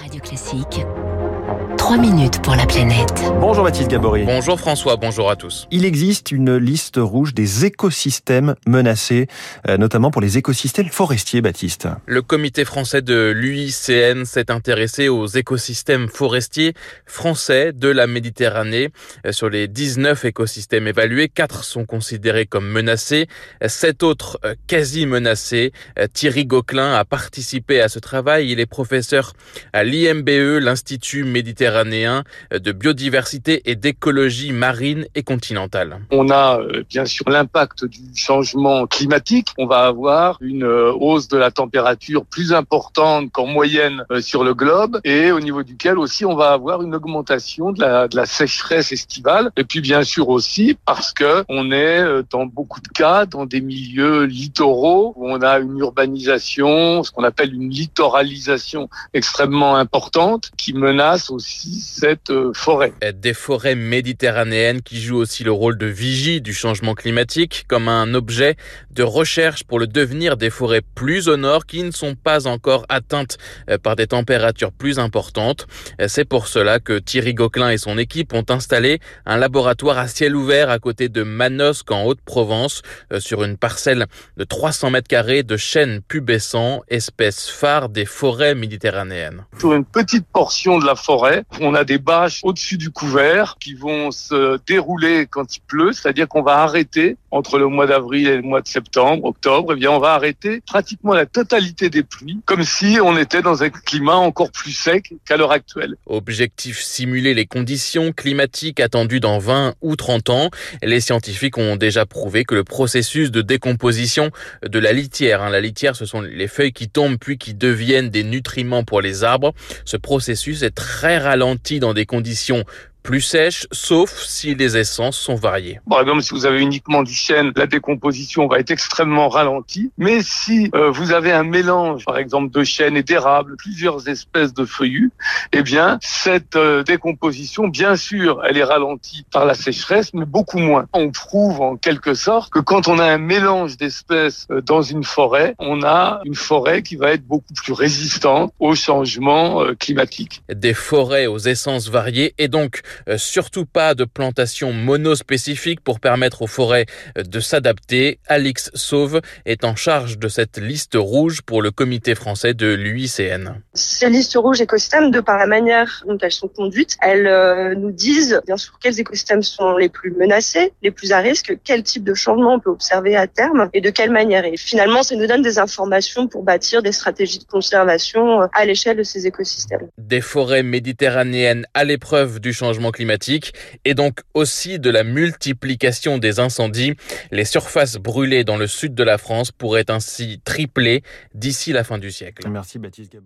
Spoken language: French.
Radio Classique. 3 minutes pour la planète. Bonjour Baptiste Gabory. Bonjour François, bonjour à tous. Il existe une liste rouge des écosystèmes menacés, euh, notamment pour les écosystèmes forestiers, Baptiste. Le comité français de l'UICN s'est intéressé aux écosystèmes forestiers français de la Méditerranée. Euh, sur les 19 écosystèmes évalués, 4 sont considérés comme menacés, 7 autres euh, quasi menacés. Thierry Gauquelin a participé à ce travail. Il est professeur à l'IMBE, l'Institut méditerranéen de biodiversité et d'écologie marine et continentale. On a euh, bien sûr l'impact du changement climatique. On va avoir une euh, hausse de la température plus importante qu'en moyenne euh, sur le globe et au niveau duquel aussi on va avoir une augmentation de la, de la sécheresse estivale. Et puis bien sûr aussi parce que on est dans beaucoup de cas dans des milieux littoraux où on a une urbanisation, ce qu'on appelle une littoralisation extrêmement importante qui menace aussi cette euh, forêt. Des forêts méditerranéennes qui jouent aussi le rôle de vigie du changement climatique comme un objet de recherche pour le devenir des forêts plus au nord qui ne sont pas encore atteintes euh, par des températures plus importantes. Euh, c'est pour cela que Thierry Gauquelin et son équipe ont installé un laboratoire à ciel ouvert à côté de Manosque en Haute-Provence sur une parcelle de 300 mètres carrés de chênes pubescents, espèce phare des forêts méditerranéennes. Sur une petite portion de la forêt, on a des bâches au-dessus du couvert qui vont se dérouler quand il pleut, c'est-à-dire qu'on va arrêter entre le mois d'avril et le mois de septembre, octobre, eh bien on va arrêter pratiquement la totalité des pluies, comme si on était dans un climat encore plus sec qu'à l'heure actuelle. Objectif simuler les conditions climatiques attendues dans 20 ou 30 ans. Les scientifiques ont déjà prouvé que le processus de décomposition de la litière, hein, la litière ce sont les feuilles qui tombent puis qui deviennent des nutriments pour les arbres, ce processus est très ralenti dans des conditions plus sèche, sauf si les essences sont variées. Par exemple, si vous avez uniquement du chêne, la décomposition va être extrêmement ralentie. Mais si euh, vous avez un mélange, par exemple, de chêne et d'érable, plusieurs espèces de feuillus, eh bien, cette euh, décomposition, bien sûr, elle est ralentie par la sécheresse, mais beaucoup moins. On prouve en quelque sorte que quand on a un mélange d'espèces euh, dans une forêt, on a une forêt qui va être beaucoup plus résistante au changement climatique. Des forêts aux essences variées et donc euh, surtout pas de plantation monospécifique pour permettre aux forêts euh, de s'adapter. Alix Sauve est en charge de cette liste rouge pour le comité français de l'UICN. Ces listes rouges écosystèmes, de par la manière dont elles sont conduites, elles euh, nous disent bien sûr quels écosystèmes sont les plus menacés, les plus à risque, quel type de changement on peut observer à terme et de quelle manière. Et finalement, ça nous donne des informations pour bâtir des stratégies de conservation à l'échelle de ces écosystèmes. Des forêts méditerranéennes à l'épreuve du changement climatique et donc aussi de la multiplication des incendies. Les surfaces brûlées dans le sud de la France pourraient ainsi tripler d'ici la fin du siècle. Merci Baptiste.